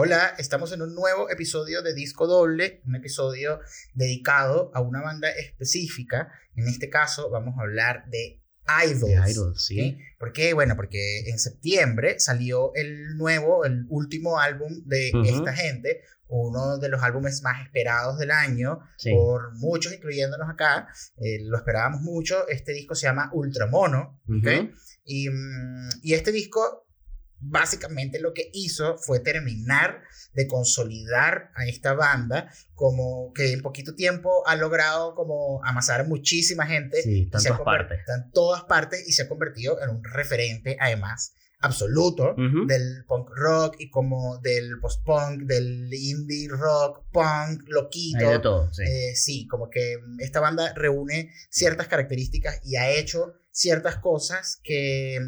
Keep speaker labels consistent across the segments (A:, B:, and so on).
A: Hola, estamos en un nuevo episodio de Disco Doble, un episodio dedicado a una banda específica. En este caso vamos a hablar de Idols.
B: Idols, sí.
A: ¿Por qué? Bueno, porque en septiembre salió el nuevo, el último álbum de esta gente, uno de los álbumes más esperados del año por muchos, incluyéndonos acá. Eh, lo esperábamos mucho. Este disco se llama Ultramono. ¿okay? y, mm, y este disco básicamente lo que hizo fue terminar de consolidar a esta banda como que en poquito tiempo ha logrado como amasar a muchísima gente
B: sí, en todas partes
A: en todas partes y se ha convertido en un referente además absoluto del punk rock y como del post-punk, del indie rock, punk, loquito.
B: de todo, sí.
A: Eh, sí, como que esta banda reúne ciertas características y ha hecho ciertas cosas que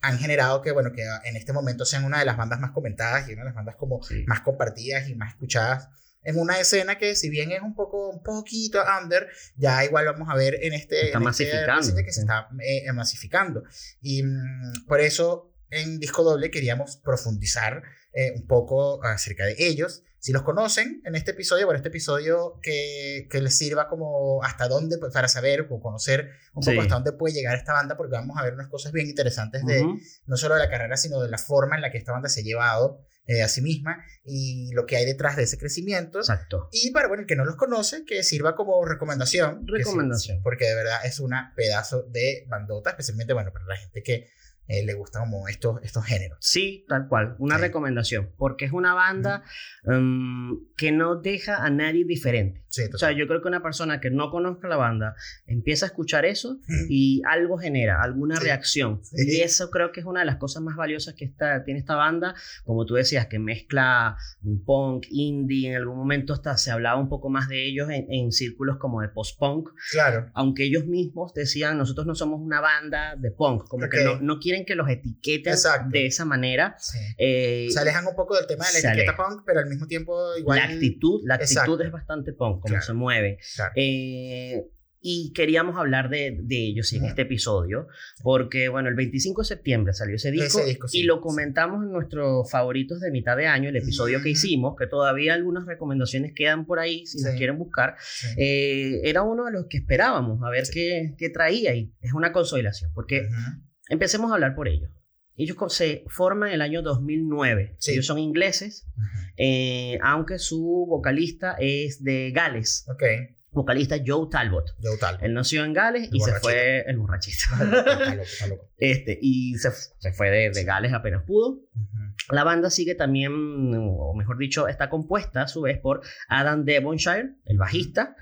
A: han generado que, bueno, que en este momento sean una de las bandas más comentadas y una de las bandas como más compartidas y más escuchadas. En una escena que si bien es un poco un poquito under, ya igual vamos a ver en este,
B: está
A: en este que se está eh, masificando. Y mm, por eso en Disco Doble queríamos profundizar eh, un poco acerca de ellos. Si los conocen en este episodio, bueno, este episodio que, que les sirva como hasta dónde, pues, para saber o conocer un poco hasta dónde puede llegar esta banda, porque vamos a ver unas cosas bien interesantes de no solo de la carrera, sino de la forma en la que esta banda se ha llevado eh, a sí misma y lo que hay detrás de ese crecimiento.
B: Exacto.
A: Y para bueno, el que no los conoce, que sirva como recomendación.
B: Recomendación.
A: porque de verdad es una pedazo de bandota, especialmente, bueno, para la gente que eh, le gustan como estos, estos géneros.
B: Sí, tal cual, una recomendación, porque es una banda em, que no deja a nadie diferente. o sea, yo creo que una persona que no conozca la banda empieza a escuchar eso y algo genera, alguna reacción. Y eso creo que es una de las cosas más valiosas que está, tiene esta banda, como tú decías, que mezcla un punk, indie, en algún momento hasta se hablaba un poco más de ellos en, círculos como de post-punk.
A: Claro.
B: Aunque ellos mismos decían, nosotros no somos una banda de punk, como que no, no quieren que los etiqueten de esa manera.
A: Eh, se alejan un poco del tema de la etiqueta punk, pero al mismo tiempo igual...
B: La actitud, la actitud es bastante punk, como se mueve. Eh, y queríamos hablar de, de ellos en este episodio, porque bueno, el 25 de septiembre salió ese disco, y lo comentamos en nuestros favoritos de mitad de año, el episodio que hicimos, que todavía algunas recomendaciones quedan por ahí, si las quieren buscar. Eh, era uno de los que esperábamos, a ver qué, qué, traía, y es una consolación, porque Empecemos a hablar por ellos. Ellos se forman en el año 2009. Ellos son ingleses, eh, aunque su vocalista es de Gales.
A: Okay.
B: Vocalista Joe Talbot.
A: Joe Talbot.
B: Él nació en Gales y se fue el borrachito. este, y se, se fue de, de, Gales apenas pudo. La banda sigue también, o mejor dicho, está compuesta a su vez por Adam Devonshire, el bajista.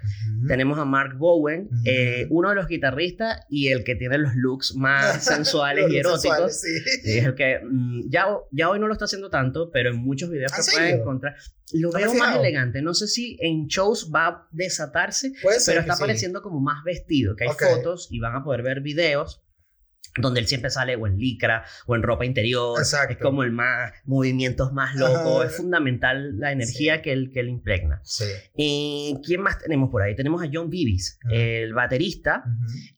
B: Tenemos a Mark Bowen, eh, uno de los guitarristas y el que tiene los looks más sensuales y eróticos. Es el que mm, ya, ya hoy no lo está haciendo tanto, pero en muchos videos que pueden encontrar. Lo veo más elegante. No sé si en shows va a desatarse, pero está pareciendo como más vestido, que hay fotos y van a poder ver videos donde él siempre sale o en licra o en ropa interior. Es como el más, movimientos más locos. Es fundamental la energía que, él, que él impregna.
A: Sí.
B: ¿Y quién más tenemos por ahí? Tenemos a John Bibis, el baterista.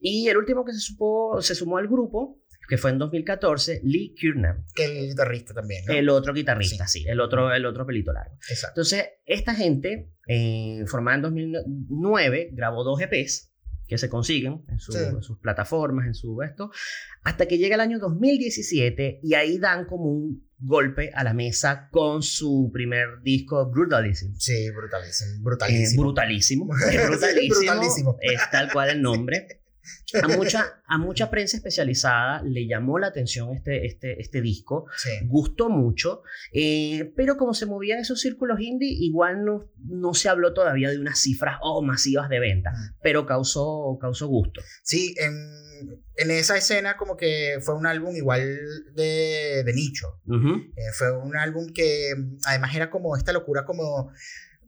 B: Y el último que se, supo, se sumó al grupo que fue en 2014, Lee Kiernan.
A: Que el guitarrista también,
B: El otro guitarrista, sí, el, otro, el otro pelito largo.
A: Exacto.
B: Entonces, esta gente, eh, formada en 2009, grabó dos EPs que se consiguen en, sus plataformas, en su esto, hasta que llega el año 2017 y ahí dan como un golpe a la mesa con su primer disco Brutalism.
A: Sí, Brutalism, brutalísimo.
B: brutalísimo. brutalísimo. Es tal cual el nombre. A mucha, a mucha prensa especializada le llamó la atención este, este, este disco, gustó mucho, eh, pero como se movían esos círculos indie, igual no, no se habló todavía de unas cifras oh, masivas de venta, mm. pero causó, causó gusto.
A: Sí, en, en, esa escena como que fue un álbum igual de, de nicho, eh, fue un álbum que además era como esta locura como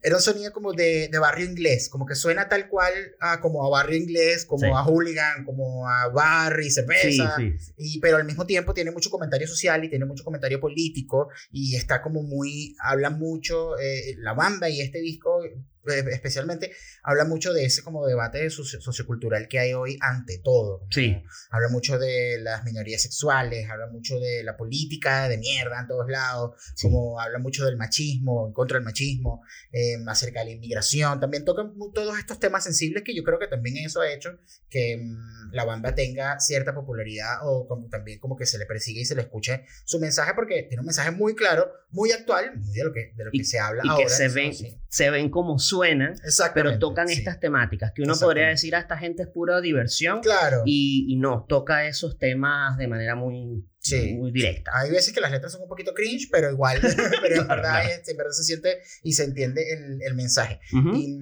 A: era un sonido como de, de, barrio inglés, como que suena tal cual a, como a barrio inglés, como a hooligan, como a bar y cerveza, Y, pero al mismo tiempo tiene mucho comentario social y tiene mucho comentario político y está como muy, habla mucho, eh, la banda y este disco especialmente, habla mucho de ese como debate sociocultural que hay hoy ante todo.
B: Sí.
A: Habla mucho de las minorías sexuales, habla mucho de la política de mierda en todos lados, como habla mucho del machismo, en contra del machismo, eh, acerca de la inmigración. También toca todos estos temas sensibles que yo creo que también eso ha hecho que mm, la banda tenga cierta popularidad o como, también como que se le persigue y se le escuche su mensaje porque tiene un mensaje muy claro, muy actual, de lo que, de lo que se habla
B: y
A: ahora.
B: Que se ven, se ven como suenan, pero tocan estas temáticas, que uno podría decir a esta gente es pura diversión.
A: Claro.
B: Y, y no, toca esos temas de manera muy, muy directa.
A: Hay veces que las letras son un poquito cringe, pero igual, pero en, verdad, este, en verdad se siente y se entiende el, el mensaje. y,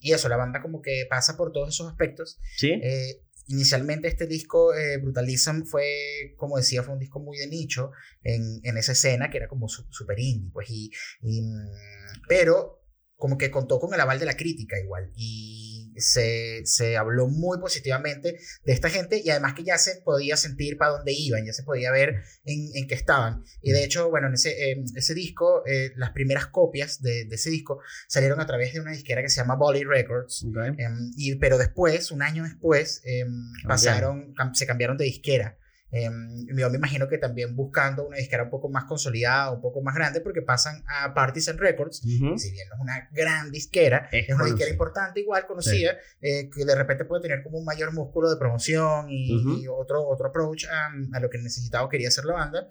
A: y, eso, la banda como que pasa por todos esos aspectos.
B: Sí.
A: Eh, inicialmente este disco, eh, Brutalism, fue, como decía, fue un disco muy de nicho en, en esa escena que era como súper indie, pues, y, y, pero como que contó con el aval de la crítica igual y se, se, habló muy positivamente de esta gente y además que ya se podía sentir para dónde iban, ya se podía ver en, en qué estaban. Y de hecho, bueno, en ese, ese disco, eh, las primeras copias de, de, ese disco salieron a través de una disquera que se llama Bolly Records, em, y, pero después, un año después, em, pasaron, se cambiaron de disquera. Em, yo me imagino que también buscando una disquera un poco más consolidada, un poco más grande, porque pasan a Partisan Records, si bien no es una gran disquera, es, una disquera importante, igual conocida, eh, que de repente puede tener como un mayor músculo de promoción y, otro, otro approach a, lo que necesitaba o quería hacer la banda.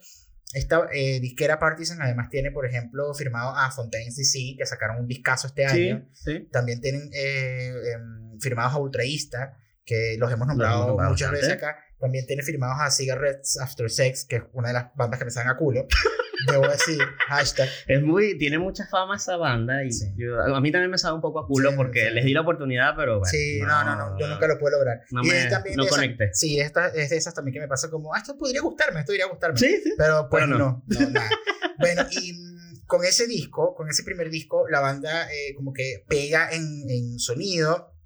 A: Esta eh, disquera Partisan además tiene, por ejemplo, firmado a Fontaines DC, que sacaron un discazo este año. También tienen eh, em, firmados a Ultraísta, que los hemos nombrado muchas veces acá. También tiene firmados a Cigarettes After Sex, que es una de las bandas que me salen a culo. Debo decir, hashtag.
B: Es muy, tiene mucha fama esa banda y a mí también me sale un poco a culo porque les di la oportunidad, pero bueno.
A: Sí, no, no, no, yo nunca lo puedo lograr.
B: No, me, también no conecté.
A: sí, esta, es de esas también que me pasa como, ah, esto podría gustarme, esto podría gustarme.
B: Sí, sí.
A: Pero pues no, no, nada. bueno, y mm, con ese disco, con ese primer disco, la banda eh, como que pega en, en sonido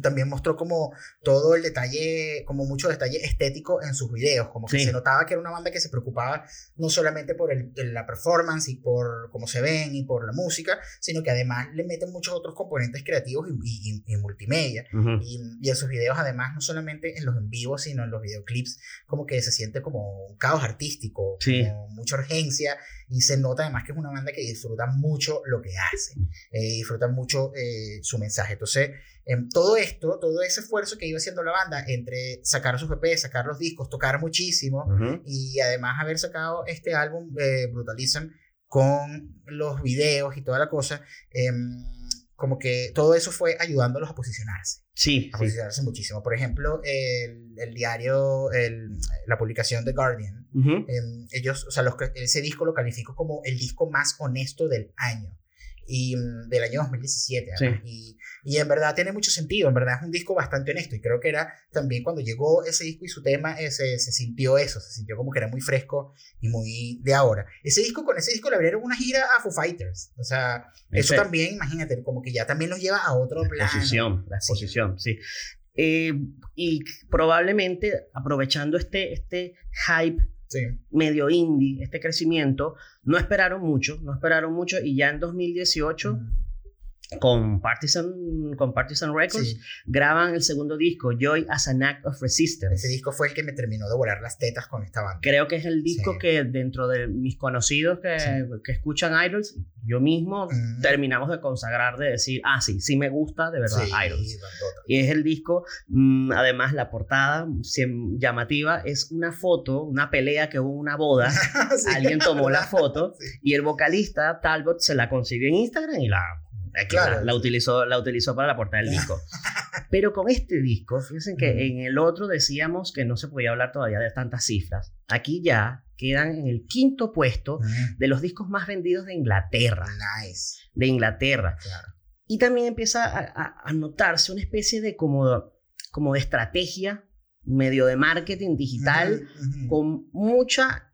A: también mostró como todo el detalle, como mucho detalle estético en sus videos, como que se notaba que era una banda que se preocupaba no solamente por el, la performance y por cómo se ven y por la música, sino que además le meten muchos otros componentes creativos y, y, multimedia. y, en sus videos además, no solamente en los en vivo, sino en los videoclips, como que se siente como un caos artístico, como mucha urgencia y se nota además que es una banda que disfruta mucho lo que hace, eh, disfruta mucho eh, su mensaje. Entonces, en todo esto, todo ese esfuerzo que iba haciendo la banda entre sacar sus EP, sacar los discos, tocar muchísimo y además haber sacado este álbum eh, Brutalism con los videos y toda la cosa, em, como que todo eso fue ayudándolos a posicionarse.
B: Sí.
A: A posicionarse muchísimo. Por ejemplo, el, el diario, el, la publicación The Guardian, em, ellos, o sea, los, ese disco lo calificó como el disco más honesto del año y mm, del año 2017. Y, y, en verdad tiene mucho sentido, en verdad es un disco bastante honesto y creo que era también cuando llegó ese disco y su tema eh, se, sintió eso, se sintió como que era muy fresco y muy de ahora. Ese disco, con ese disco le abrieron una gira a Foo Fighters, o sea, eso también, imagínate, como que ya también los lleva a otro
B: la Exposición, la exposición, sí. Eh, y probablemente aprovechando este, este hype medio indie, este crecimiento, no esperaron mucho, no esperaron mucho y ya en 2018 con Partisan, con Partisan Records, graban el segundo disco, Joy as an Act of Resistance.
A: Ese disco fue el que me terminó de volar las tetas con esta banda.
B: Creo que es el disco que dentro de mis conocidos que, que escuchan Idols, yo mismo terminamos de consagrar, de decir, ah, sí, sí me gusta de verdad Idols. Y es el disco, mm, además la portada llamativa es una foto, una pelea que hubo en una boda, alguien tomó la foto y el vocalista Talbot se la consiguió en Instagram y la Claro. La, utilizó, la utilizó para la portada del disco. Pero con este disco, fíjense que en el otro decíamos que no se podía hablar todavía de tantas cifras. Aquí ya quedan en el quinto puesto de los discos más vendidos de Inglaterra.
A: Nice.
B: De Inglaterra. Y también empieza a, notarse una especie de como, como de estrategia medio de marketing digital con mucha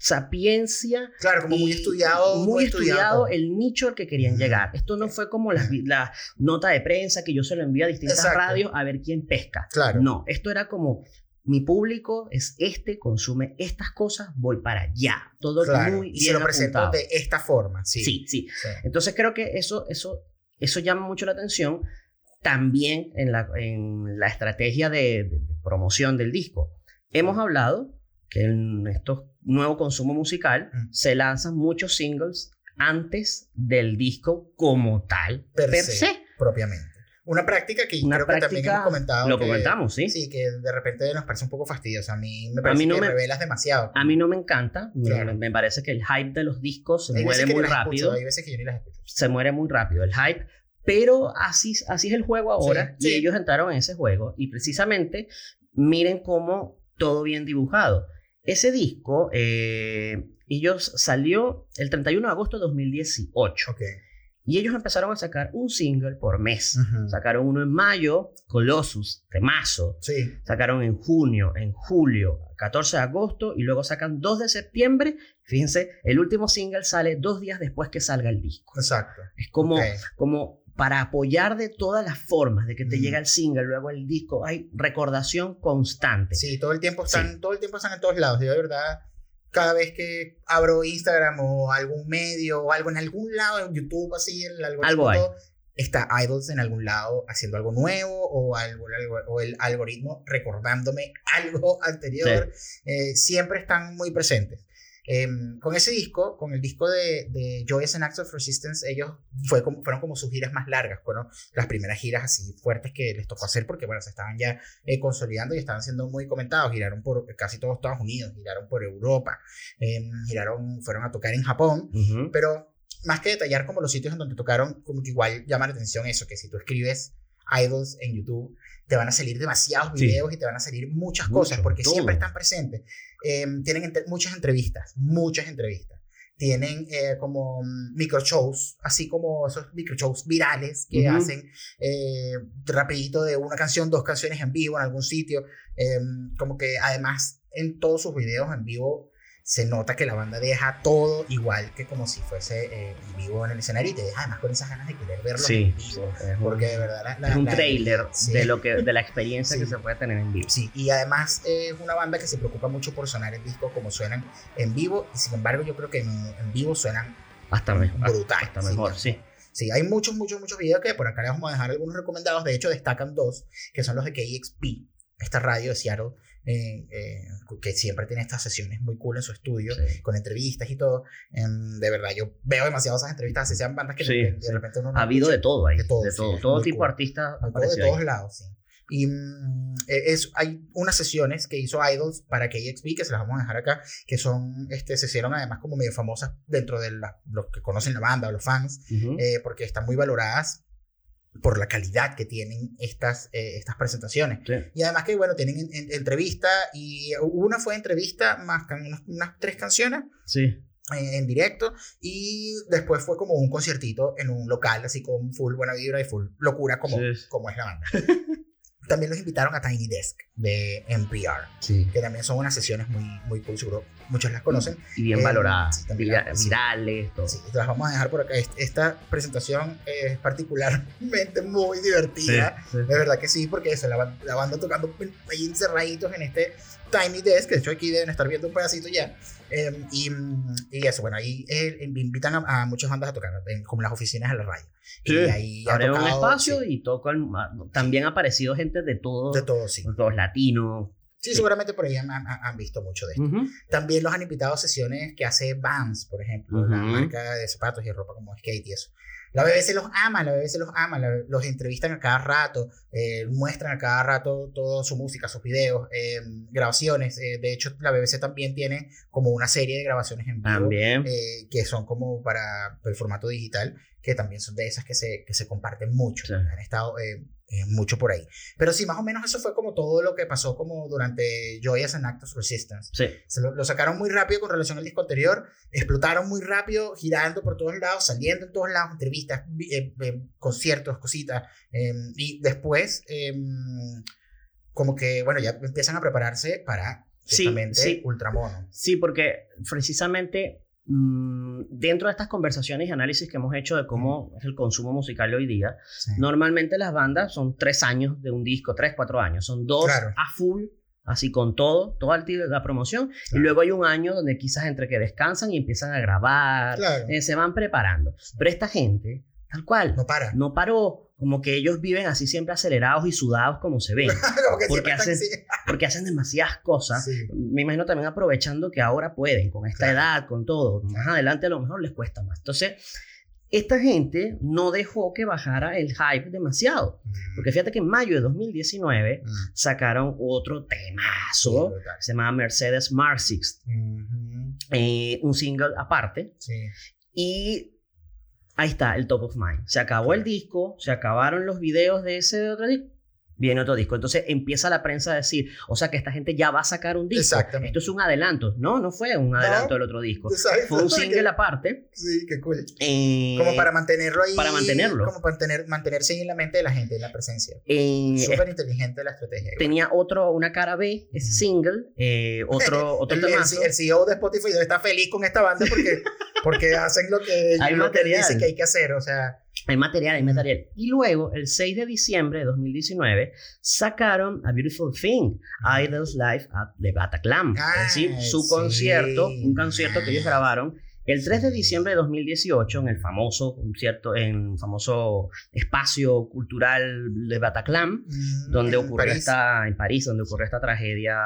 B: sapiencia.
A: Claro, como muy estudiado.
B: Muy, estudiado, el nicho al que querían llegar. Esto no fue como la, la, nota de prensa que yo se lo envío a distintas radios a ver quién pesca.
A: Claro.
B: No, esto era como mi público es este, consume estas cosas, voy para allá. Todo muy
A: y se lo presento de esta forma, sí.
B: sí. Sí, Entonces creo que eso, eso eso llama mucho la atención también en la, en la estrategia de, promoción del disco. Hemos hablado que en estos nuevo consumo musical mm. se lanzan muchos singles antes del disco como tal,
A: per, se, Propiamente. Una práctica que creo que también hemos comentado.
B: Lo comentamos, sí.
A: Sí, que de repente nos parece un poco fastidioso. A mí me parece que revelas demasiado.
B: A mí no me encanta. Me, parece que el hype de los discos se muere muy rápido.
A: hay veces que yo ni las escucho.
B: Se muere muy rápido el hype. Pero así, así es el juego ahora. y ellos entraron en ese juego. Y precisamente miren cómo todo bien dibujado. Ese disco, eh, ellos salió el 31 de agosto de 2018. Y ellos empezaron a sacar un single por mes. Sacaron uno en mayo, Colossus, Temazo.
A: Sí.
B: Sacaron en junio, en julio, 14 de agosto y luego sacan 2 de septiembre. Fíjense, el último single sale dos días después que salga el disco.
A: Exacto.
B: Es como, como para apoyar de todas las formas de que te llega el single, luego el disco, hay recordación constante.
A: Sí, todo el tiempo están, todo el tiempo están en todos lados. Yo de verdad cada vez que abro Instagram o algún medio o algo en algún lado, en YouTube, así, algo está Idols en algún lado haciendo algo nuevo o, algo, o el algoritmo recordándome algo anterior. Eh, siempre están muy presentes. Em, con ese disco, con el disco de, de Joyous and Acts of Resistance, ellos fue como, fueron como sus giras más largas, fueron las primeras giras así fuertes que les tocó hacer porque, bueno, se estaban ya eh, consolidando y estaban siendo muy comentados, giraron por casi todos Estados Unidos, giraron por Europa, em, giraron, fueron a tocar en Japón, pero más que detallar como los sitios en donde tocaron, como que igual llama la atención eso, que si tú escribes idols en YouTube, te van a salir demasiados videos y te van a salir muchas cosas porque siempre están presentes. Em, tienen muchas entrevistas, muchas entrevistas. Tienen eh, como mm, micro shows, así como esos micro shows virales que hacen eh, rapidito de una canción, dos canciones en vivo en algún sitio. Em, como que además en todos sus videos en vivo se nota que la banda deja todo igual que como si fuese eh, vivo en el escenario y te deja además con esas ganas de querer verlo en vivo. porque de verdad
B: es un trailer de, lo que, de la experiencia que se puede tener en vivo.
A: Sí, y además es una banda que se preocupa mucho por sonar en disco como suenan en vivo y sin embargo yo creo que en, vivo suenan
B: hasta mejor.
A: Brutal.
B: Hasta mejor, sí.
A: Sí, hay muchos, muchos, muchos videos que por acá les vamos a dejar algunos recomendados. De hecho, destacan dos, que son los de KXP, esta radio de Seattle, eh, eh, que siempre tiene estas sesiones muy cool en su estudio, con entrevistas y todo. Em, de verdad, yo veo demasiadas esas entrevistas, se sean bandas que de, repente uno
B: Ha habido de todo ahí. De todo. De todo, todo tipo de artistas.
A: De todos lados, sí. Y mm, e, es, hay unas sesiones que hizo Idols para KXP, que se las vamos a dejar acá, que son, este, se hicieron además como medio famosas dentro de los que conocen la banda o los fans, eh, porque están muy valoradas por la calidad que tienen estas, eh, estas presentaciones. Y además que, bueno, tienen entrevista y una fue entrevista más unas, unas tres canciones.
B: Sí.
A: En, directo y después fue como un conciertito en un local así con full buena vibra y full locura como, como es la banda. también los invitaron a Tiny Desk de NPR, que también son unas sesiones muy, muy cool, seguro muchos las conocen.
B: Y bien valoradas, sí, virales, todo.
A: Sí, las vamos a dejar por acá. Esta presentación es particularmente muy divertida, de verdad que sí, porque eso, la, la banda tocando ahí encerraditos en este Tiny Desk, que de hecho aquí deben estar viendo un pedacito ya. Em, y, y, eso, bueno, ahí eh, invitan a, muchas bandas a tocar, como las oficinas de la radio.
B: Sí, y ahí un espacio y tocan. También ha aparecido gente de todo.
A: De todo, sí.
B: Todos latinos.
A: Sí, seguramente por ahí han, han, visto mucho de esto. También los han invitado a sesiones que hace Vans, por ejemplo, la marca de zapatos y ropa como skate y eso. La BBC los ama, la BBC los ama, los entrevistan a cada rato, eh, muestran a cada rato toda su música, sus videos, eh, grabaciones. Eh, de hecho, la BBC también tiene como una serie de grabaciones en vivo que son como para el formato digital, que también son de esas que se, que se comparten mucho. Han estado eh, mucho por ahí. Pero sí, más o menos eso fue como todo lo que pasó como durante Joyous and Actos Resistance.
B: Sí.
A: Se lo, sacaron muy rápido con relación al disco anterior, explotaron muy rápido, girando por todos lados, saliendo en todos lados, entrevistas, eh, eh, conciertos, cositas. Em, y después, em, como que, bueno, ya empiezan a prepararse para justamente sí, sí. Ultramono.
B: Sí, porque precisamente dentro de estas conversaciones y análisis que hemos hecho de cómo es el consumo musical hoy día, normalmente las bandas son tres años de un disco, tres, cuatro años, son dos a full, así con todo, toda la promoción, y luego hay un año donde quizás entre que descansan y empiezan a grabar, eh, se van preparando. Pero esta gente Tal cual.
A: No para.
B: No paró. Como que ellos viven así siempre acelerados y sudados como se ven. porque, hacen, porque hacen demasiadas cosas. Me imagino también aprovechando que ahora pueden, con esta edad, con todo. Más adelante a lo mejor les cuesta más. Entonces, esta gente no dejó que bajara el hype demasiado. Mm. Porque fíjate que en mayo de 2019 mm. sacaron otro temazo, se llama Mercedes Mars eh, un single aparte. Y ahí está, el top of mind. Se acabó el disco, se acabaron los videos de ese otro disco viene otro disco. Entonces empieza la prensa a decir, o sea que esta gente ya va a sacar un disco. Esto es un adelanto. No, no fue un adelanto del otro disco. Fue un single aparte.
A: Sí, qué cool. Eh, como para mantenerlo ahí.
B: Para mantenerlo.
A: Como para tener, mantenerse en la mente de la gente, en la presencia. Eh, Súper inteligente la estrategia.
B: Tenía otro, una cara B, ese single, eh, otro, otro
A: el, el, CEO de Spotify debe estar feliz con esta banda porque, porque hacen lo que,
B: hay
A: lo
B: que
A: dicen que hay que hacer. O sea
B: hay material, hay material. Y luego, el 6 de diciembre de 2019, sacaron A Beautiful Thing, Idols Live at the Bataclan. es decir, su concierto, un concierto que ellos grabaron el 3 de diciembre de 2018, en el famoso concierto, en el famoso espacio cultural de Bataclan, mm, donde ocurrió esta, en París, donde ocurrió esta tragedia,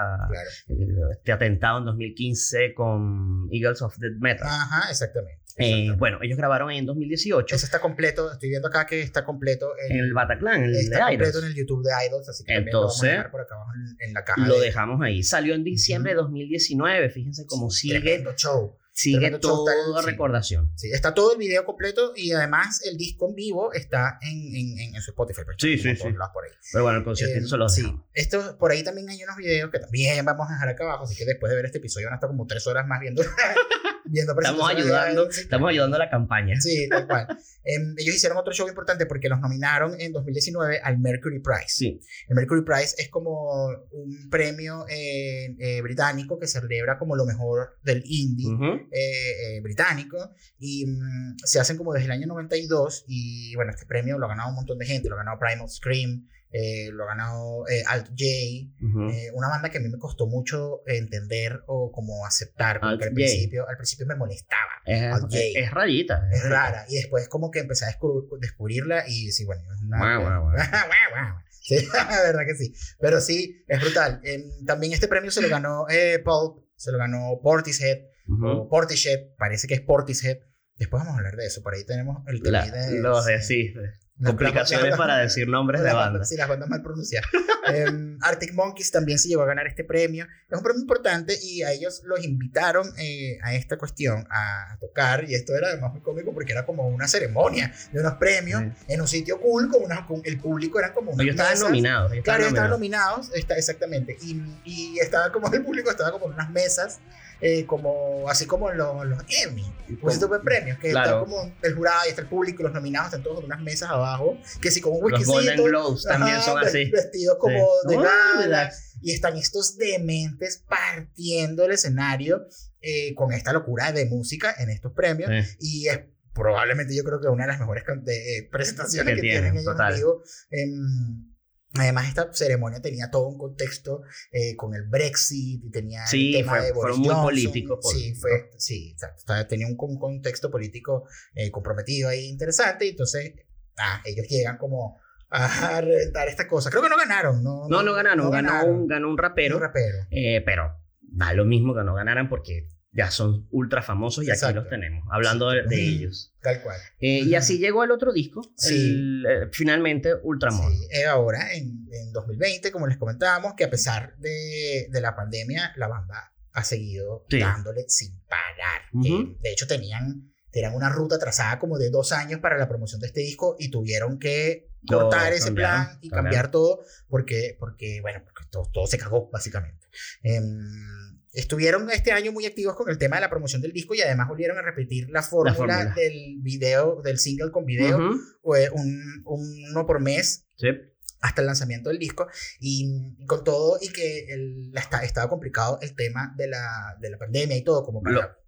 B: eh, este atentado en 2015 con Eagles of Death Metal.
A: Ajá, exactamente.
B: Eh, bueno, ellos grabaron en 2018.
A: Eso está completo, estoy viendo acá que está completo
B: en, el Bataclan, el
A: está completo en el YouTube de Idols, así que
B: Entonces,
A: lo vamos a dejar por acá abajo en, la caja.
B: Lo dejamos ahí. Salió en diciembre de 2019, fíjense cómo sigue.
A: Tremendo show.
B: Sigue toda recordación.
A: Sí, está todo el video completo y además el disco en vivo está en, en, en su Spotify.
B: Sí, sí, sí. Pero bueno, el concierto eh, se lo
A: Sí. Esto, por ahí también hay unos videos que también vamos a dejar acá abajo, así que después de ver este episodio van a estar como tres horas más viendo
B: estamos ayudando, estamos ayudando a la campaña.
A: Sí, tal cual. Em, ellos hicieron otro show importante porque los nominaron en 2019 al Mercury Prize.
B: Sí.
A: El Mercury Prize es como un premio eh, eh, británico que celebra como lo mejor del indie eh, británico y mm, se hacen como desde el año 92 y bueno, este premio lo ha ganado un montón de gente, lo ha ganado Primal Scream, eh, lo ha ganado eh, Alt J, eh, una banda que a mí me costó mucho entender o como aceptar, porque al principio, al principio me molestaba.
B: Es, es, rarita.
A: Es, rara, y después como que empecé a descubrirla y sí, bueno, es
B: una...
A: sí, la verdad que sí, pero sí, es brutal. también este premio se lo ganó Paul, se lo ganó Portishead, o Portishead, parece que es Portishead. Después vamos a hablar de eso, por ahí tenemos el tema de...
B: Los de, sí, Complicaciones para decir nombres de bandas.
A: Sí, las bandas mal pronunciadas. Em, Arctic Monkeys también se llevó a ganar este premio. Es un premio importante y a ellos los invitaron eh, a esta cuestión a tocar. Y esto era además muy cómico porque era como una ceremonia de unos premios en un sitio cool. Con, una, el público eran como
B: Ellos estaban nominados.
A: claro, estaban nominados, está, exactamente. Y, y estaba como el público estaba como en unas mesas eh, como, así como los, los Emmy, pues estos premios, que está como el jurado y está el público los nominados están todos en unas mesas abajo, que si como un whiskycito.
B: Los Golden Globes también son así.
A: Vestidos como de gala. Y están estos dementes partiendo el escenario eh, con esta locura de música en estos premios. Y es probablemente yo creo que una de las mejores eh, presentaciones que, tienen, ellos en vivo. Además, esta ceremonia tenía todo un contexto eh, con el Brexit y tenía
B: sí, el tema de Boris muy político.
A: Sí, fue, sí, exacto. Tenía un, contexto político eh, comprometido ahí interesante. Y entonces, ah, ellos llegan como a reventar esta cosa. Creo que no ganaron. No,
B: no, no, ganaron. ganó, Un, ganó un rapero.
A: Un rapero.
B: Eh, pero da lo mismo que no ganaran porque ya son ultra famosos y aquí los tenemos, hablando de, ellos.
A: Tal cual.
B: Eh, y así llegó el otro disco, sí. Eh, finalmente Ultramon. Sí,
A: eh, ahora, en, en, 2020, como les comentábamos, que a pesar de, de la pandemia, la banda ha seguido dándole sin parar. de hecho, tenían, tenían una ruta trazada como de dos años para la promoción de este disco y tuvieron que cortar ese plan y cambiar todo porque, porque bueno, porque todo, todo se cagó, básicamente. Estuvieron este año muy activos con el tema de la promoción del disco y además volvieron a repetir la fórmula, del video, del single con video, un, uno por mes. hasta el lanzamiento del disco y con todo y que el, está, estaba complicado el tema de la, de la pandemia y todo como para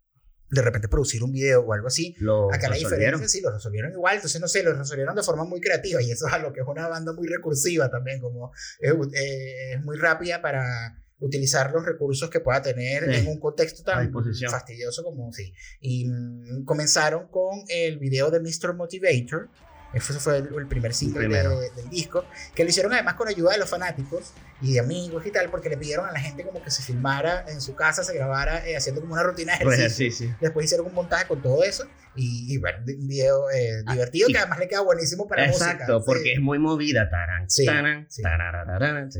A: de repente producir un video o algo así.
B: Lo
A: Acá la diferencia sí lo resolvieron igual, entonces no sé, lo resolvieron de forma muy creativa y eso es algo que es una banda muy recursiva también, como es, eh, es muy rápida para utilizar los recursos que pueda tener en un contexto tan fastidioso como sí. Y mm, comenzaron con el video de Mr. Motivator, ese fue el, primer single del disco, que lo hicieron además con ayuda de los fanáticos y de amigos y tal, porque le pidieron a la gente como que se filmara en su casa, se grabara eh, haciendo como una rutina de ejercicio. Después hicieron un montaje con todo eso y, bueno, un video eh, ah, divertido que además le queda buenísimo para
B: Exacto, música. Exacto, porque es muy movida. Taran, sí,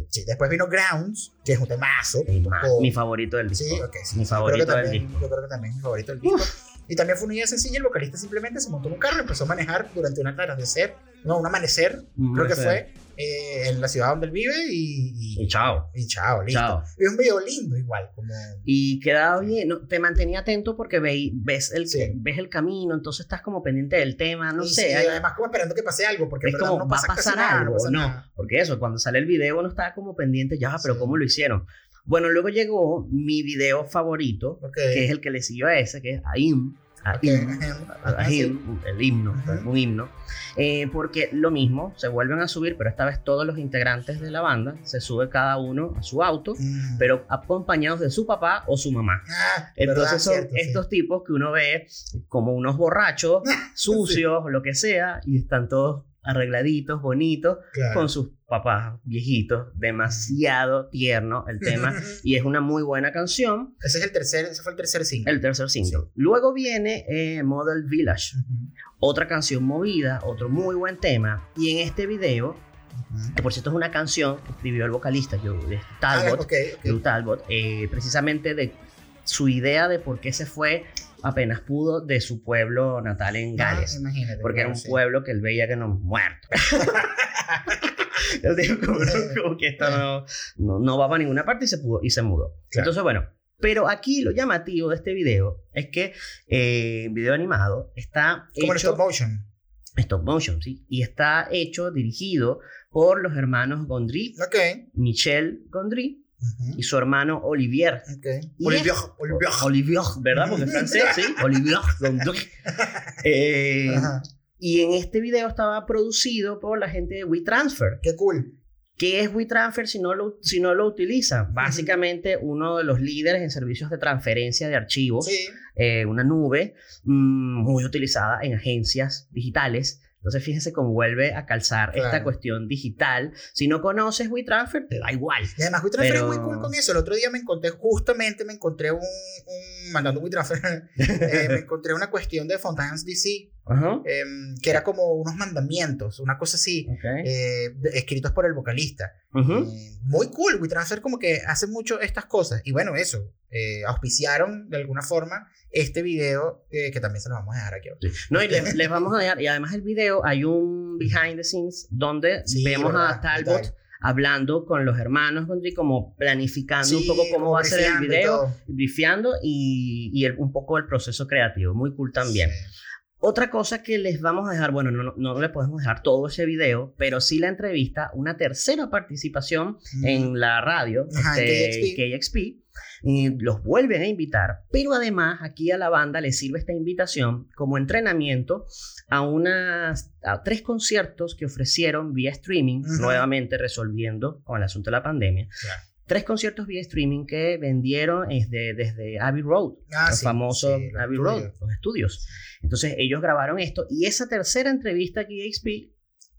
A: sí. Después vino Grounds, que es un temazo.
B: Mi favorito del disco. Sí. Mi favorito del disco.
A: Yo creo que también es mi favorito del disco. Y también fue una idea sencilla, el vocalista simplemente se montó en un carro y empezó a manejar durante un atardecer, no, un amanecer, creo que fue, eh, en la ciudad donde él vive y,
B: y, chao.
A: Y chao, listo. Es un video lindo igual. Como...
B: Y quedaba bien, te mantenía atento porque ve, ves, el, ves el camino, entonces estás como pendiente del tema, no sé.
A: además como esperando que pase algo, porque
B: es como, no va a pasar algo, no, porque eso, cuando sale el video uno estaba como pendiente, ya, pero ¿cómo lo hicieron? Bueno, luego llegó mi video favorito, que es el que le siguió a ese, que es AIM. AIM, AIM el himno, un himno. Eh, porque lo mismo, se vuelven a subir, pero esta vez todos los integrantes de la banda se sube cada uno a su auto, pero acompañados de su papá o su mamá. Ah, Entonces son estos tipos que uno ve como unos borrachos, sucios, lo que sea, y están todos arregladitos, bonitos, con sus papás viejitos, demasiado tierno el tema, y es una muy buena canción.
A: Ese es el tercer, ese fue el tercer single.
B: El tercer single. Luego viene eh, Model Village, otra canción movida, otro muy buen tema, y en este video que por cierto es una canción que escribió el vocalista Joe Talbot, ah, Talbot eh, precisamente de su idea de por qué se fue apenas pudo de su pueblo natal en ah, Gales. porque era un pueblo que él veía que no muerto. él dijo como, que esto no, no, va para ninguna parte y se, pudo, y se mudó. Entonces, bueno, pero aquí lo llamativo de este video es que eh, video animado está
A: como en stop motion.
B: Stop motion, sí. Y está hecho, dirigido por los hermanos Gondry, okay. Michel Gondry y su hermano Olivier.
A: Olivier,
B: Olivier. Olivier, ¿verdad? Porque es francés, sí. Olivier. eh, y en este video estaba producido por la gente de WeTransfer.
A: Qué cool.
B: ¿Qué es WeTransfer si no lo, si no lo utilizan? Básicamente uno de los líderes en servicios de transferencia de archivos, eh, una nube mm, muy utilizada en agencias digitales entonces, fíjense cómo vuelve a calzar esta cuestión digital. Si no conoces WeTransfer, te da igual.
A: Y además, WeTransfer es muy cool con eso. El otro día me encontré, justamente me encontré un, un mandando WeTransfer, eh, me encontré una cuestión de Fontaine's DC. Em, que era como unos mandamientos, una cosa así, eh, escritos por el vocalista. Eh, muy cool, WeTransfer como que hace mucho estas cosas. Y bueno, eso, auspiciaron de alguna forma este video que también se lo vamos a dejar aquí.
B: No, y les, vamos a dejar, y además el video hay un behind the scenes donde vemos a Talbot hablando con los hermanos como planificando un poco cómo va a ser el video, brifiando y, y un poco el proceso creativo. Muy cool también. Otra cosa que les vamos a dejar, bueno, no, no, le podemos dejar todo ese video, pero sí la entrevista, una tercera participación en la radio, este, KXP. y los vuelven a invitar, pero además aquí a la banda le sirve esta invitación como entrenamiento a unas a tres conciertos que ofrecieron vía streaming, nuevamente resolviendo con el asunto de la pandemia tres conciertos vía streaming que vendieron desde, desde Abbey Road, ah, el famoso Abbey Road, los estudios. Entonces ellos grabaron esto y esa tercera entrevista aquí a XP,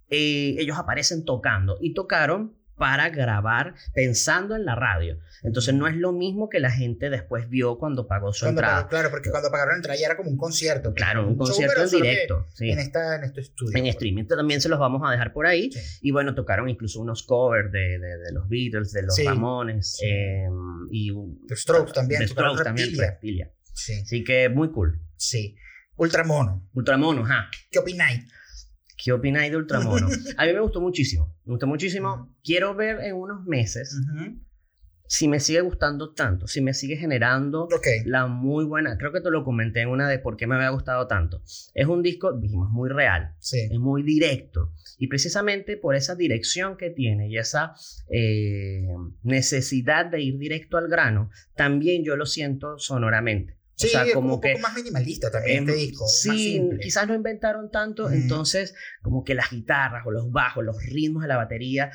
B: eh, ellos aparecen tocando y tocaron para grabar pensando en la radio. Entonces no es lo mismo que la gente después vio cuando pagó su entrada.
A: claro, porque cuando pagaron la entrada ya era como un concierto.
B: Claro, un, concierto en directo.
A: En, esta, en este estudio.
B: En streaming también se los vamos a dejar por ahí. Y bueno, tocaron incluso unos covers de, de, los Beatles, de los Ramones. Eh, y
A: The Strokes también.
B: The Strokes también, Reptilia. Sí. Así que muy cool.
A: Sí. Ultramono.
B: Ultramono, ajá.
A: ¿Qué opináis?
B: ¿Qué opináis de Ultramono? A mí me gustó muchísimo. Me gustó muchísimo. Quiero ver en unos meses si me sigue gustando tanto, si me sigue generando la muy buena. Creo que te lo comenté en una de por qué me había gustado tanto. Es un disco, dijimos, muy real. Es muy directo. Y precisamente por esa dirección que tiene y esa eh, necesidad de ir directo al grano, también yo lo siento sonoramente.
A: Sí, o sea, como un que, poco más minimalista también este disco.
B: Sí, quizás no inventaron tanto, entonces como que las guitarras o los bajos, los ritmos de la batería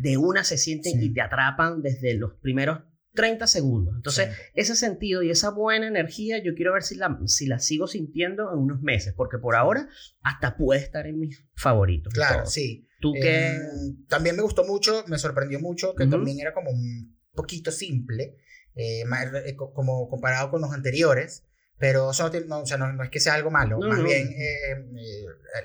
B: de una se sienten y te atrapan desde los primeros 30 segundos. Entonces, ese sentido y esa buena energía, yo quiero ver si la, si la sigo sintiendo en unos meses, porque por ahora hasta puede estar en mis favoritos.
A: Claro, sí. ¿Tú em, También me gustó mucho, me sorprendió mucho, que también era como un poquito simple, eh, eh, como comparado con los anteriores, pero eso no, o sea, no, es que sea algo malo, más bien eh,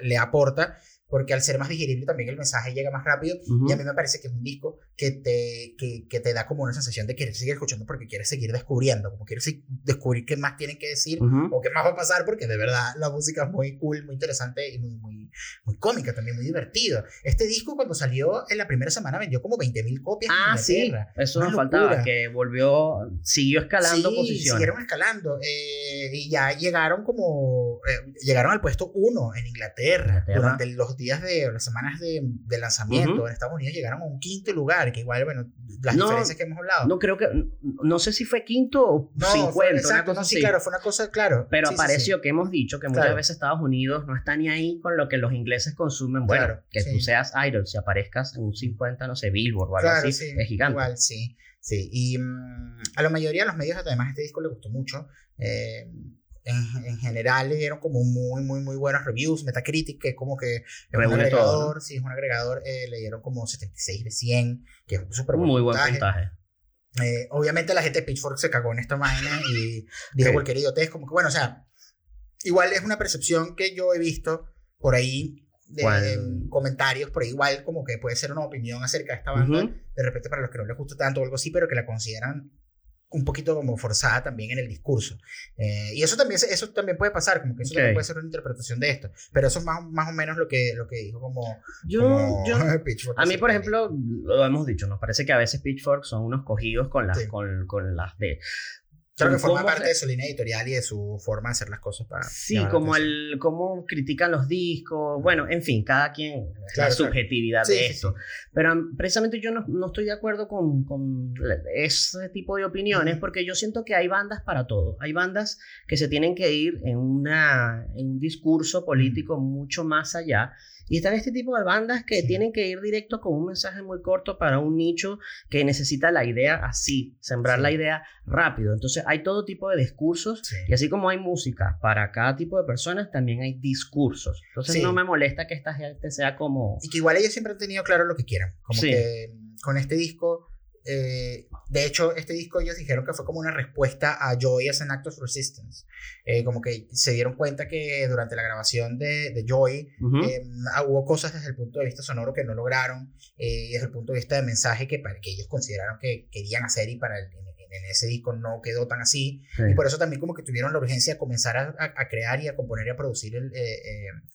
A: le aporta porque al ser más digerible también el mensaje llega más rápido y a mí me parece que es un disco que te, que, que, te da como una sensación de querer seguir escuchando porque quieres seguir descubriendo, como quieres descubrir qué más tienen que decir o qué más va a pasar porque de verdad la música es muy cool, muy interesante y muy, muy, muy cómica también, muy divertido. Este disco cuando salió en la primera semana vendió como 20 mil copias.
B: Ah, sí, eso nos faltaba, que volvió, siguió escalando sí, posiciones.
A: siguieron escalando eh, y ya llegaron como, eh, llegaron al puesto uno en Inglaterra, Inglaterra. durante los días de las semanas de, de lanzamiento en Estados Unidos llegaron a un quinto lugar, que igual, bueno, las diferencias que hemos hablado.
B: No creo que, no sé si fue quinto o no, cincuenta.
A: exacto, no, sí, claro, fue una cosa, claro.
B: Pero apareció que hemos dicho que muchas veces Estados Unidos no está ni ahí con lo que los ingleses consumen. Bueno, que tú seas idol, si aparezcas en un 50, no sé, Billboard o algo así, es gigante.
A: Igual, sí. Sí, y mm, a la mayoría de los medios, además, este disco le gustó mucho. Eh, en, general le dieron como muy, muy, muy buenos reviews. Metacritic, que es como que es un agregador, sí, es un agregador, eh, le dieron como 76 de 100, que es un súper
B: buen Muy buen puntaje.
A: Eh, obviamente la gente de Pitchfork se cagó en esta máquina y dijo cualquier idiotez, como que bueno, o sea, igual es una percepción que yo he visto por ahí de comentarios, pero igual como que puede ser una opinión acerca de esta banda, de repente para los que no les gusta tanto o algo así, pero que la consideran un poquito como forzada también en el discurso. Eh, y eso también, eso también puede pasar, como que eso también puede ser una interpretación de esto. Pero eso es más, más o menos lo que, lo que dijo como,
B: yo, yo A mí, por ejemplo, lo hemos dicho, nos parece que a veces Pitchfork son unos cogidos con las, con, con las de
A: Claro que forma parte de su línea editorial y de su forma de hacer las cosas para.
B: Sí, como el cómo critican los discos. Bueno, en fin, cada quien. la subjetividad de esto. Pero um, precisamente yo no, no, estoy de acuerdo con, con ese tipo de opiniones porque yo siento que hay bandas para todo. Hay bandas que se tienen que ir en, una, en un discurso político mucho más allá y están este tipo de bandas que tienen que ir directo con un mensaje muy corto para un nicho que necesita la idea así, sembrar la idea rápido. Entonces hay todo tipo de discursos y así como hay música para cada tipo de personas, también hay discursos. Entonces no me molesta que esta gente sea como...
A: Y que igual ellos siempre han tenido claro lo que quieran. Como que con este disco eh, de hecho, este disco ellos dijeron que fue como una respuesta a Joy as an Act of Resistance. Eh, como que se dieron cuenta que durante la grabación de, de Joy eh, hubo cosas desde el punto de vista sonoro que no lograron y desde el punto de vista de mensaje que, para, que ellos consideraron que querían hacer y para el, en, ese disco no quedó tan así. Y por eso también como que tuvieron la urgencia de comenzar a, a, crear y a componer y a producir el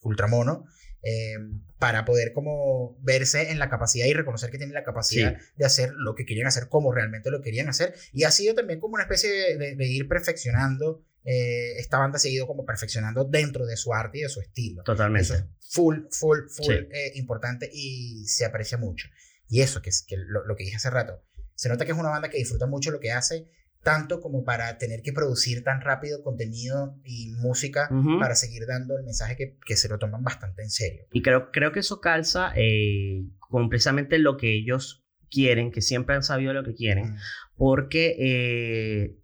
A: Ultramono. Eh, para poder como verse en la capacidad y reconocer que tienen la capacidad de hacer lo que querían hacer como realmente lo querían hacer. Y ha sido también como una especie de, ir perfeccionando, eh, esta banda ha seguido como perfeccionando dentro de su arte y de su estilo.
B: Totalmente.
A: Eso es full, full, full eh, importante y se aprecia mucho. Y eso, que es que lo, lo que dije hace rato, se nota que es una banda que disfruta mucho lo que hace tanto como para tener que producir tan rápido contenido y música para seguir dando el mensaje que, que, se lo toman bastante en serio.
B: Y creo, creo que eso calza eh, con precisamente lo que ellos quieren, que siempre han sabido lo que quieren, porque eh,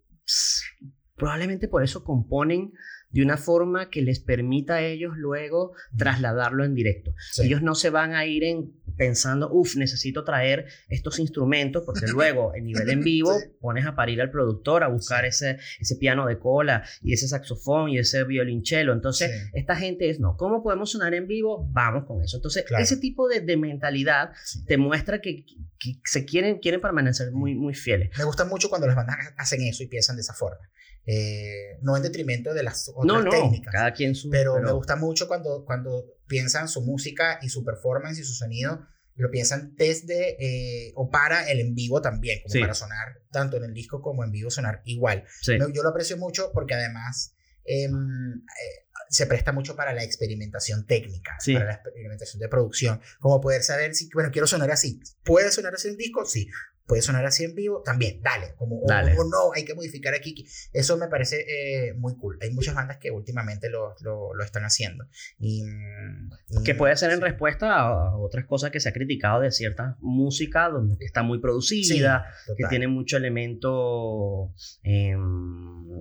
B: probablemente por eso componen de una forma que les permita a ellos luego trasladarlo en directo. Ellos no se van a ir en pensando, uff, necesito traer estos instrumentos, porque luego en nivel en vivo pones a parir al productor a buscar ese, ese piano de cola y ese saxofón y ese violonchelo. Entonces, esta gente es, no, ¿cómo podemos sonar en vivo? Vamos con eso. Entonces, ese tipo de, de mentalidad te muestra que, que, se quieren, quieren permanecer muy, muy fieles.
A: Me gusta mucho cuando las bandas hacen eso y piensan de esa forma. Eh, no en detrimento de las otras no, técnicas.
B: Cada quien su,
A: pero, me gusta mucho cuando, cuando piensan su música y su performance y su sonido, lo piensan desde eh, o para el en vivo también, como para sonar tanto en el disco como en vivo sonar igual. Yo lo aprecio mucho porque además em, eh, se presta mucho para la experimentación técnica, para la experimentación de producción, como poder saber si, bueno, quiero sonar así. ¿Puede sonar así el disco? Sí puede sonar así en vivo, también, dale, como, O, no, hay que modificar aquí. Eso me parece eh, muy cool. Hay muchas bandas que últimamente lo, lo, lo están haciendo. Y,
B: mm, que puede ser en respuesta a, otras cosas que se ha criticado de cierta música, donde está muy producida, que tiene mucho elemento, eh,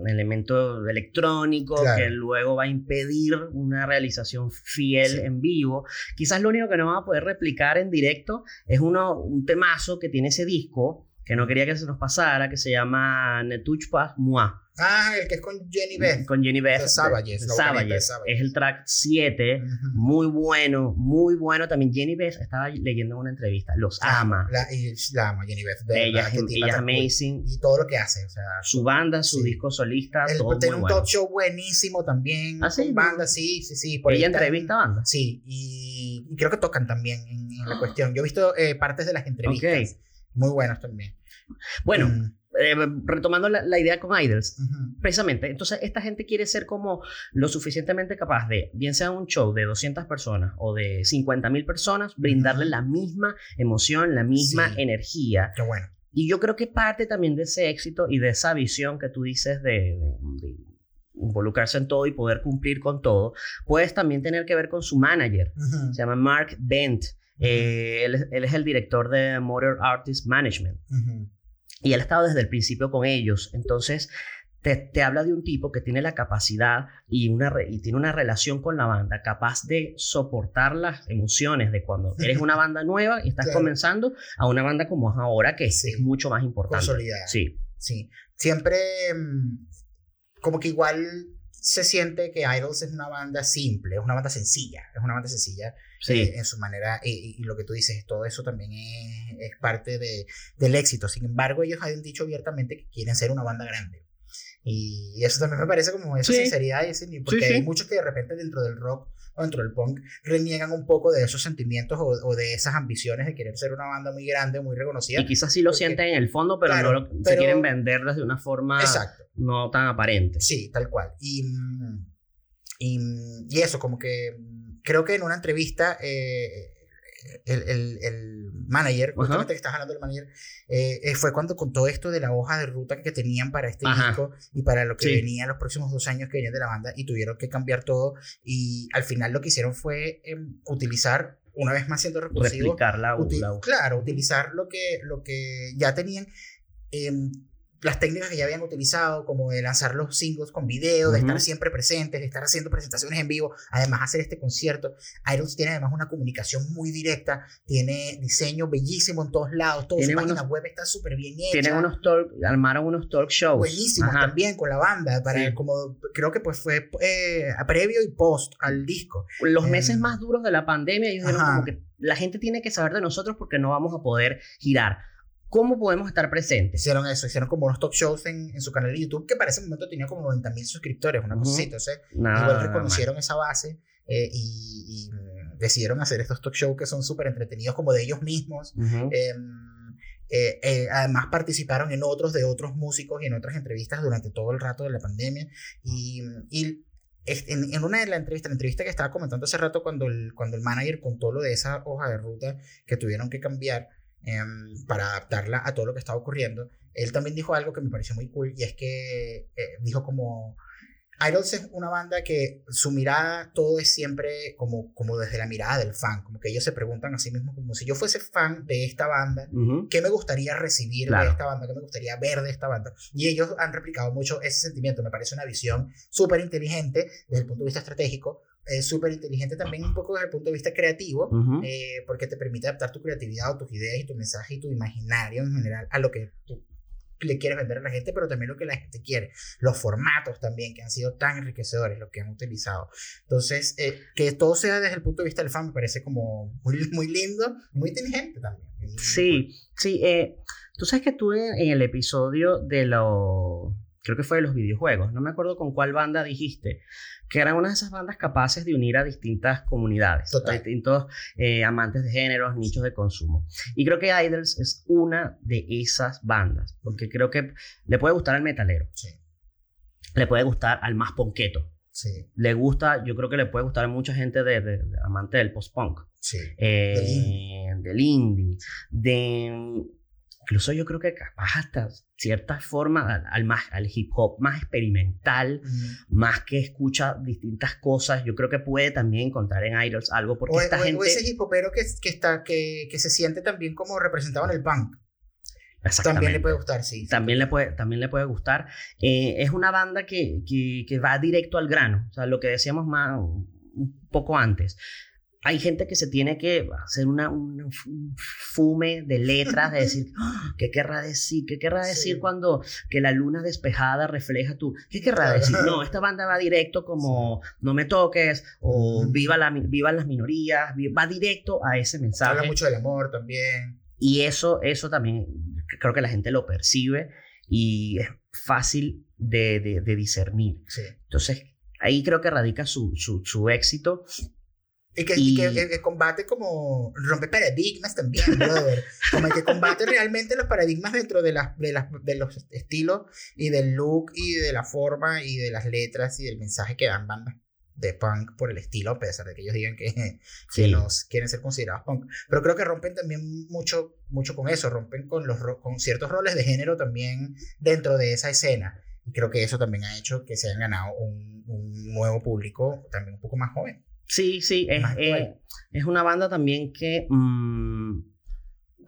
B: elemento electrónico, que luego va a impedir una realización fiel en vivo. Quizás lo único que no va a poder replicar en directo es uno, un temazo que tiene ese disco que no quería que se nos pasara, que se llama Ne touche pas moi.
A: Ah, el que es con Jenny Beth.
B: Con Jenny Beth. De Savages. Es el track 7. Muy bueno, muy bueno. También Jenny Beth estaba leyendo una entrevista. Los ah, ama.
A: La, la ama, Jenny Beth.
B: ella, es, amazing.
A: Y todo lo que hace. O sea,
B: su banda, su disco solista.
A: El,
B: todo
A: tiene un talk show buenísimo también.
B: ¿Ah, sí?
A: Banda, sí, sí, sí.
B: Por ella entrevista banda.
A: Sí, y, creo que tocan también en, la cuestión. Yo he visto eh, partes de las entrevistas. Muy buenos también.
B: Bueno, mm. eh, retomando la, idea con Idols, precisamente, entonces esta gente quiere ser como lo suficientemente capaz de, bien sea un show de 200 personas o de 50 mil personas, brindarle la misma emoción, la misma energía.
A: Qué bueno.
B: Y yo creo que parte también de ese éxito y de esa visión que tú dices de, involucrarse en todo y poder cumplir con todo, puedes también tener que ver con su manager. Se llama Mark Bent. Eh, él, es el director de Motor Artist Management. Y él ha estado desde el principio con ellos. Entonces, te, habla de un tipo que tiene la capacidad y, una y tiene una relación con la banda capaz de soportar las emociones de cuando eres una banda nueva y estás comenzando a una banda como es ahora, que es mucho más importante.
A: Consolidada.
B: Sí.
A: Sí. Siempre, mm, como que igual se siente que Idols es una banda simple, es una banda sencilla, es una banda sencilla eh, en su manera, y, lo que tú dices, todo eso también es, es parte de, del éxito. Sin embargo, ellos han dicho abiertamente que quieren ser una banda grande. Y eso también me parece como esa sinceridad y ese porque hay muchos que de repente dentro del rock o dentro del punk reniegan un poco de esos sentimientos o, de esas ambiciones de querer ser una banda muy grande, muy reconocida.
B: Y quizás sí lo sienten en el fondo, pero no lo, se quieren vender de una forma no tan aparente.
A: Sí, tal cual. Y, y, y eso, como que creo que en una entrevista eh, el, el, el, manager, justamente que estás hablando del manager, eh, eh, fue cuando contó esto de la hoja de ruta que tenían para este disco y para lo que venía los próximos dos años que venían de la banda y tuvieron que cambiar todo. Y al final lo que hicieron fue em, utilizar una vez más siendo recursivo,
B: replicar la,
A: claro, utilizar lo que, lo que ya tenían em, las técnicas que ya habían utilizado, como de lanzar los singles con video, de estar siempre presentes, de estar haciendo presentaciones en vivo, además hacer este concierto. Idols tiene además una comunicación muy directa, tiene diseño bellísimo en todos lados, toda su página web está súper bien hecha.
B: Tienen unos talk, armaron unos talk shows.
A: Buenísimos también con la banda, para como creo que pues fue eh, previo y post al disco.
B: Los meses em, más duros de la pandemia, ellos dijeron como que la gente tiene que saber de nosotros porque no vamos a poder girar ¿Cómo podemos estar presentes?
A: Hicieron eso, hicieron como unos talk shows en, en su canal de YouTube, que para ese momento tenía como 90 mil suscriptores, una cosita, uh igual reconocieron esa base eh, y, mm, decidieron hacer estos talk shows que son súper entretenidos, como de ellos mismos. Em, eh, eh, además participaron en otros de otros músicos y en otras entrevistas durante todo el rato de la pandemia. Y, y en, en, una de las entrevistas, la entrevista que estaba comentando hace rato cuando el, cuando el manager contó lo de esa hoja de ruta que tuvieron que cambiar, Em, para adaptarla a todo lo que estaba ocurriendo. Él también dijo algo que me pareció muy cool y es que eh, dijo como Idols es una banda que su mirada todo es siempre como, como desde la mirada del fan, como que ellos se preguntan a sí mismos como si yo fuese fan de esta banda, ¿qué me gustaría recibir de esta banda? ¿Qué me gustaría ver de esta banda? Y ellos han replicado mucho ese sentimiento, me parece una visión súper inteligente desde el punto de vista estratégico, es súper inteligente también un poco desde el punto de vista creativo, eh, porque te permite adaptar tu creatividad o tus ideas y tu mensaje y tu imaginario en general a lo que tú le quieres vender a la gente, pero también lo que la gente quiere. Los formatos también, que han sido tan enriquecedores, lo que han utilizado. Entonces, eh, que todo sea desde el punto de vista del fan me parece como muy, muy lindo, muy inteligente también.
B: Sí, sí. Eh, tú sabes que tú en el episodio de lo creo que fue de los videojuegos, no me acuerdo con cuál banda dijiste, que eran una de esas bandas capaces de unir a distintas comunidades, a distintos eh, amantes de géneros, nichos de consumo. Y creo que Idols es una de esas bandas, porque creo que le puede gustar al metalero, le puede gustar al más ponqueto,
A: Sí.
B: Le gusta, yo creo que le puede gustar a mucha gente de, de, amante del post-punk.
A: Sí.
B: Eh, del indie. De incluso yo creo que capaz hasta cierta forma al, más, al hip hop más experimental, más que escucha distintas cosas, yo creo que puede también encontrar en Idols algo porque esta gente... O
A: ese hip hopero que, que, está, que, que se siente también como representado en el punk. También le puede gustar, sí.
B: También le puede, también le puede gustar. Eh, es una banda que, que, que, va directo al grano, o sea, lo que decíamos más un poco antes hay gente que se tiene que hacer una, un fume de letras, de decir, ah, ¿qué querrá decir? ¿Qué querrá decir cuando que la luna despejada refleja tu... ¿Qué querrá decir? No, esta banda va directo como no me toques o viva, la, viva las minorías, va directo a ese mensaje.
A: Habla mucho del amor también.
B: Y eso, eso también creo que la gente lo percibe y es fácil de, de, discernir. Entonces, ahí creo que radica su, su, su éxito
A: y que, y... que, combate como rompe paradigmas también, brother. Como que combate realmente los paradigmas dentro de, las, de, las, de los estilos y del look y de la forma y de las letras y del mensaje que dan bandas de punk por el estilo, a pesar de que ellos digan que, que los quieren ser considerados punk. Pero creo que rompen también mucho, mucho con eso, rompen con, los, con ciertos roles de género también dentro de esa escena. Y creo que eso también ha hecho que se hayan ganado un, un nuevo público también un poco más joven.
B: Sí, sí, es, eh, es una banda también que mm,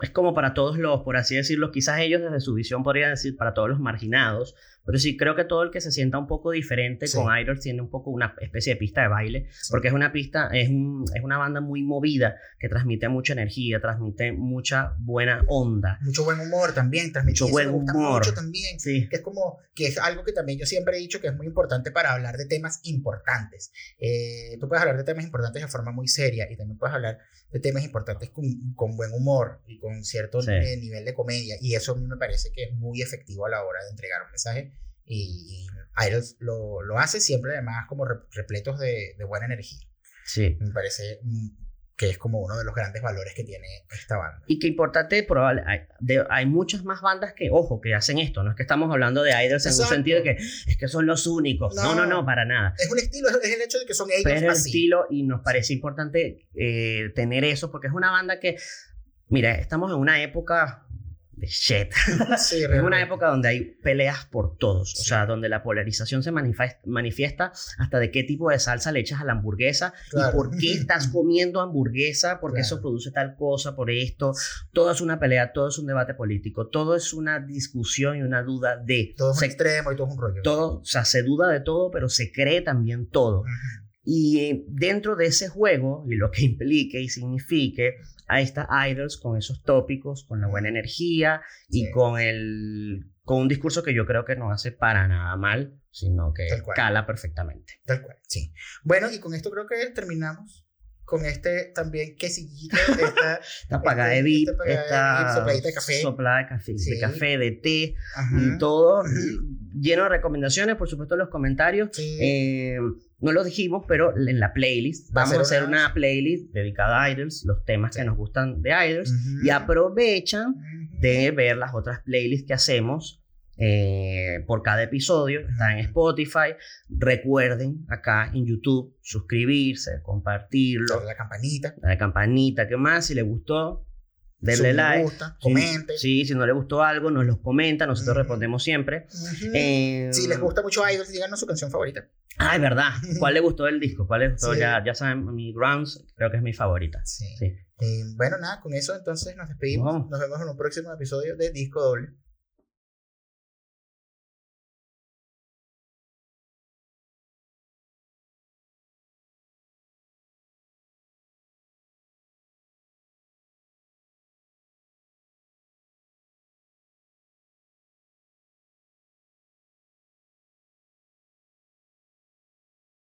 B: es como para todos los, por así decirlo, quizás ellos desde su visión podrían decir para todos los marginados, pero sí, creo que todo el que se sienta un poco diferente con Idols tiene un poco una especie de pista de baile, porque es una pista, es, es una banda muy movida que transmite mucha energía, transmite mucha buena onda.
A: Mucho buen humor también, transmite mucho buen humor. Mucho también, sí. que es como, que es algo que también yo siempre he dicho que es muy importante para hablar de temas importantes. Eh, tú puedes hablar de temas importantes de forma muy seria y también puedes hablar de temas importantes con, con buen humor y con cierto nivel de comedia. Y eso a mí me parece que es muy efectivo a la hora de entregar un mensaje y, Idols lo, lo, hace siempre además como repletos de, de, buena energía.
B: Sí.
A: Me parece mm, que es como uno de los grandes valores que tiene esta banda.
B: Y qué importante, probable, hay, hay muchas más bandas que, ojo, que hacen esto, no es que estamos hablando de idols en un sentido de que es que son los únicos, no, no, no, para nada.
A: Es un estilo, es el hecho de que son ellos
B: Es el estilo y nos parece importante eh, tener eso porque es una banda que, mira, estamos en una época de shit. es una época donde hay peleas por todos, o sea, donde la polarización se manifiesta, hasta de qué tipo de salsa le echas a la hamburguesa y por qué estás comiendo hamburguesa, porque eso produce tal cosa, por esto. Todo es una pelea, todo es un debate político, todo es una discusión y una duda de...
A: Todo es extremo y todo es un rollo.
B: Todo, o sea, se duda de todo, pero se cree también todo. Y dentro de ese juego, y lo que implique y signifique, ahí está Idols con esos tópicos, con la buena energía y con, el, con un discurso que yo creo que no hace para nada mal, sino que cala perfectamente.
A: Tal cual, sí. Bueno, y con esto creo que terminamos con este también quesillito, esta,
B: esta paga de VIP, esta
A: sopladita de café,
B: soplada de café, de, café, de té y todo, lleno de recomendaciones, por supuesto en los comentarios. Eh, no lo dijimos, pero en la playlist vamos a hacer una, playlist dedicada a Idols, los temas que nos gustan de Idols, y aprovechan de ver las otras playlists que hacemos eh, por cada episodio. Está en Spotify. Recuerden acá en YouTube suscribirse, compartirlo.
A: La campanita.
B: La campanita, ¿qué más? Si les gustó, denle like. Gusta,
A: comente.
B: Sí, si no les gustó algo, nos los comenta, nosotros respondemos siempre.
A: Eh, si les gusta mucho Idols, díganos su canción favorita.
B: Ah, es verdad. ¿Cuál le gustó el disco? ¿Cuál le gustó? Ya, ya saben, mi Grounds creo que es mi favorita.
A: Sí. bueno, nada, con eso entonces nos despedimos. Nos vemos en un próximo episodio de Disco Doble.